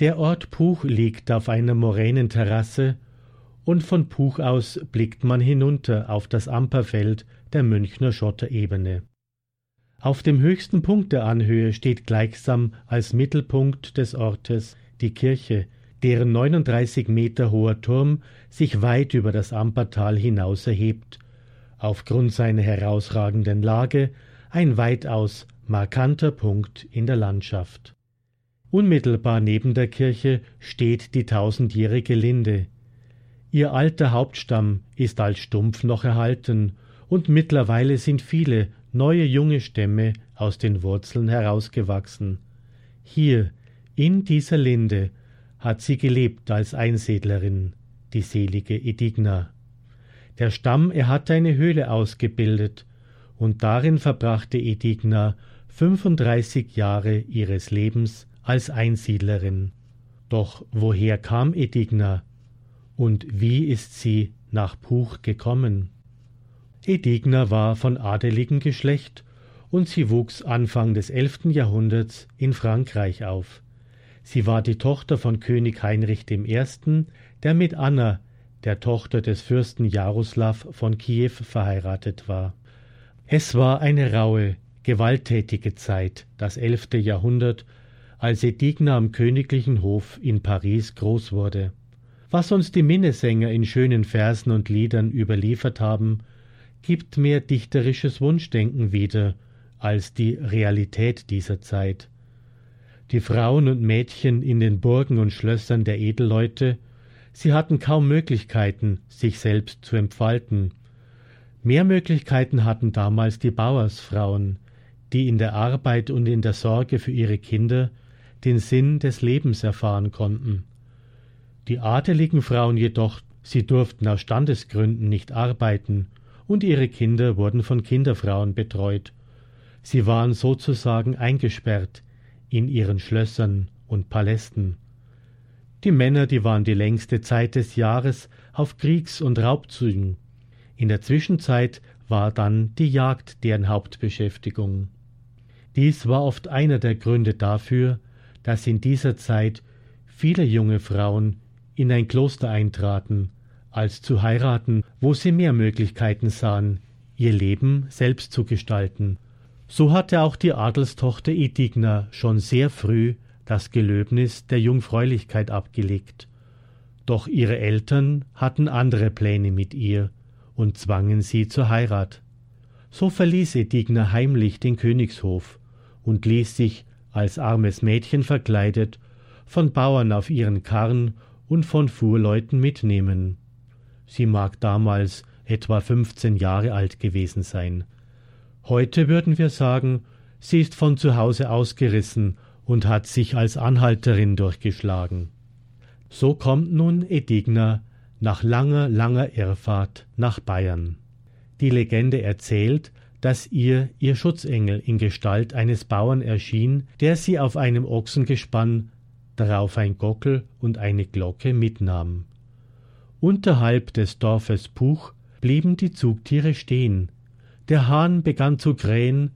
Der Ort Puch liegt auf einer Moränenterrasse und von Puch aus blickt man hinunter auf das Amperfeld der Münchner Schotterebene. Auf dem höchsten Punkt der Anhöhe steht gleichsam als Mittelpunkt des Ortes die Kirche, deren 39 Meter hoher Turm sich weit über das Ampertal hinaus erhebt, aufgrund seiner herausragenden Lage ein weitaus markanter Punkt in der Landschaft. Unmittelbar neben der Kirche steht die tausendjährige Linde. Ihr alter Hauptstamm ist als Stumpf noch erhalten, und mittlerweile sind viele neue junge Stämme aus den Wurzeln herausgewachsen. Hier, in dieser Linde, hat sie gelebt als Einsiedlerin, die selige Edigna. Der Stamm, er hatte eine Höhle ausgebildet, und darin verbrachte Edigna 35 Jahre ihres Lebens als Einsiedlerin. Doch woher kam Edigna und wie ist sie nach Puch gekommen? Edigna war von adeligem Geschlecht und sie wuchs Anfang des elften Jahrhunderts in Frankreich auf. Sie war die Tochter von König Heinrich I., der mit Anna, der Tochter des Fürsten Jaroslav von Kiew, verheiratet war. Es war eine raue, gewalttätige Zeit, das elfte Jahrhundert, als Edigna am königlichen Hof in Paris groß wurde. Was uns die Minnesänger in schönen Versen und Liedern überliefert haben, gibt mehr dichterisches Wunschdenken wieder als die Realität dieser Zeit. Die Frauen und Mädchen in den Burgen und Schlössern der Edelleute, sie hatten kaum Möglichkeiten, sich selbst zu entfalten. Mehr Möglichkeiten hatten damals die Bauersfrauen, die in der Arbeit und in der Sorge für ihre Kinder den Sinn des Lebens erfahren konnten. Die adeligen Frauen jedoch, sie durften aus Standesgründen nicht arbeiten, und ihre Kinder wurden von Kinderfrauen betreut. Sie waren sozusagen eingesperrt in ihren Schlössern und Palästen. Die Männer, die waren die längste Zeit des Jahres auf Kriegs- und Raubzügen. In der Zwischenzeit war dann die Jagd deren Hauptbeschäftigung. Dies war oft einer der Gründe dafür, dass in dieser Zeit viele junge Frauen in ein Kloster eintraten, als zu heiraten, wo sie mehr Möglichkeiten sahen, ihr Leben selbst zu gestalten. So hatte auch die Adelstochter Edigna schon sehr früh das Gelöbnis der Jungfräulichkeit abgelegt. Doch ihre Eltern hatten andere Pläne mit ihr und zwangen sie zur Heirat. So verließ Edigna heimlich den Königshof und ließ sich als armes Mädchen verkleidet, von Bauern auf ihren Karren und von Fuhrleuten mitnehmen. Sie mag damals etwa fünfzehn Jahre alt gewesen sein. Heute würden wir sagen, sie ist von zu Hause ausgerissen und hat sich als Anhalterin durchgeschlagen. So kommt nun Edigna nach langer, langer Irrfahrt nach Bayern. Die Legende erzählt, dass ihr ihr Schutzengel in Gestalt eines Bauern erschien, der sie auf einem Ochsengespann, darauf ein Gockel und eine Glocke mitnahm. Unterhalb des Dorfes Puch blieben die Zugtiere stehen, der Hahn begann zu krähen,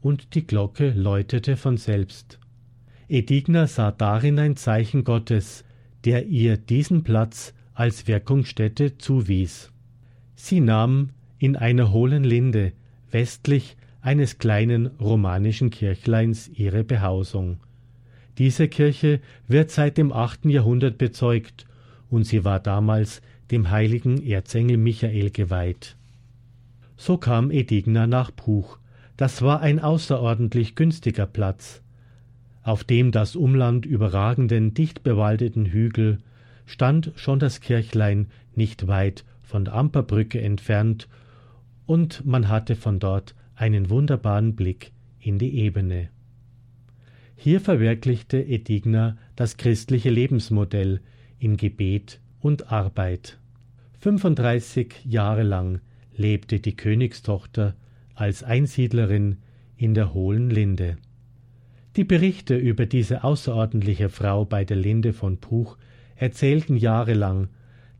und die Glocke läutete von selbst. Edigna sah darin ein Zeichen Gottes, der ihr diesen Platz als Wirkungsstätte zuwies. Sie nahm in einer hohlen Linde, westlich eines kleinen romanischen Kirchleins ihre Behausung. Diese Kirche wird seit dem achten Jahrhundert bezeugt, und sie war damals dem heiligen Erzengel Michael geweiht. So kam Edigna nach Puch. Das war ein außerordentlich günstiger Platz. Auf dem das Umland überragenden, dicht bewaldeten Hügel stand schon das Kirchlein nicht weit von der Amperbrücke entfernt und man hatte von dort einen wunderbaren Blick in die Ebene. Hier verwirklichte Edigna das christliche Lebensmodell in Gebet und Arbeit. 35 Jahre lang lebte die Königstochter als Einsiedlerin in der Hohlen Linde. Die Berichte über diese außerordentliche Frau bei der Linde von Puch erzählten jahrelang,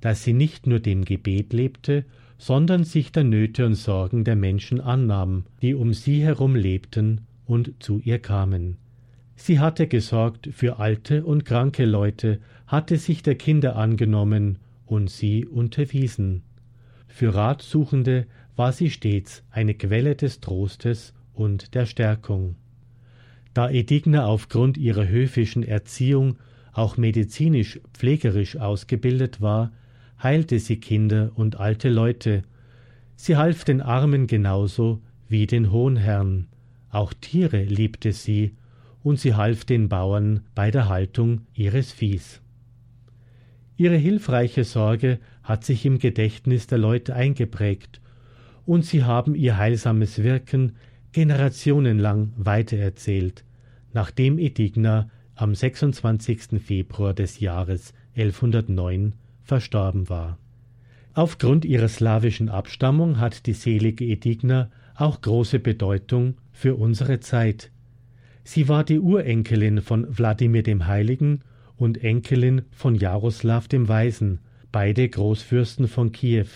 dass sie nicht nur dem Gebet lebte, sondern sich der Nöte und Sorgen der Menschen annahm, die um sie herum lebten und zu ihr kamen. Sie hatte gesorgt für alte und kranke Leute, hatte sich der Kinder angenommen und sie unterwiesen. Für Ratsuchende war sie stets eine Quelle des Trostes und der Stärkung. Da Edigna aufgrund ihrer höfischen Erziehung auch medizinisch pflegerisch ausgebildet war, heilte sie Kinder und alte Leute. Sie half den Armen genauso wie den hohen Herren. Auch Tiere liebte sie, und sie half den Bauern bei der Haltung ihres Viehs. Ihre hilfreiche Sorge hat sich im Gedächtnis der Leute eingeprägt, und sie haben ihr heilsames Wirken generationenlang weitererzählt, nachdem Edigna am 26. Februar des Jahres 1109 verstorben war. Aufgrund ihrer slawischen Abstammung hat die selige Edigna auch große Bedeutung für unsere Zeit. Sie war die Urenkelin von Wladimir dem Heiligen und Enkelin von Jaroslav dem Weisen, beide Großfürsten von Kiew.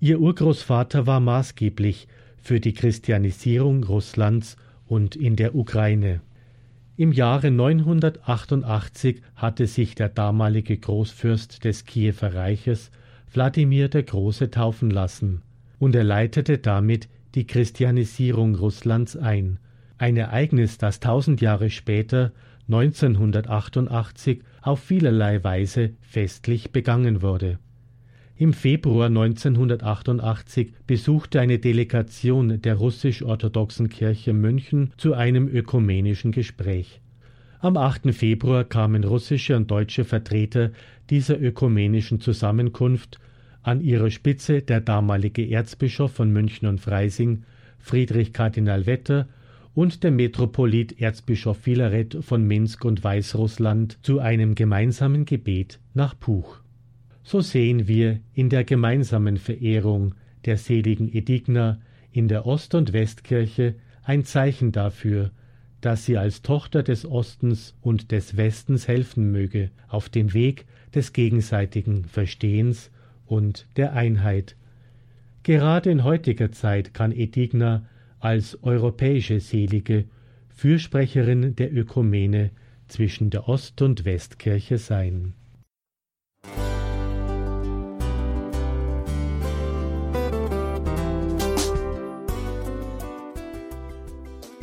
Ihr Urgroßvater war maßgeblich für die Christianisierung Russlands und in der Ukraine. Im Jahre 988 hatte sich der damalige Großfürst des Kiewer Reiches, Wladimir der Große, taufen lassen, und er leitete damit die Christianisierung Russlands ein, ein Ereignis, das tausend Jahre später, 1988, auf vielerlei Weise festlich begangen wurde. Im Februar 1988 besuchte eine Delegation der russisch-orthodoxen Kirche München zu einem ökumenischen Gespräch. Am 8. Februar kamen russische und deutsche Vertreter dieser ökumenischen Zusammenkunft, an ihrer Spitze der damalige Erzbischof von München und Freising, Friedrich Kardinal Wetter, und der Metropolit Erzbischof Filaret von Minsk und Weißrussland zu einem gemeinsamen Gebet nach Puch. So sehen wir in der gemeinsamen Verehrung der seligen Edigna in der Ost- und Westkirche ein Zeichen dafür, dass sie als Tochter des Ostens und des Westens helfen möge auf dem Weg des gegenseitigen Verstehens und der Einheit. Gerade in heutiger Zeit kann Edigna als europäische Selige Fürsprecherin der Ökumene zwischen der Ost- und Westkirche sein.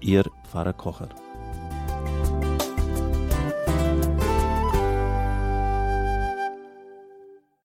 Ihr Pfarrer Kocher.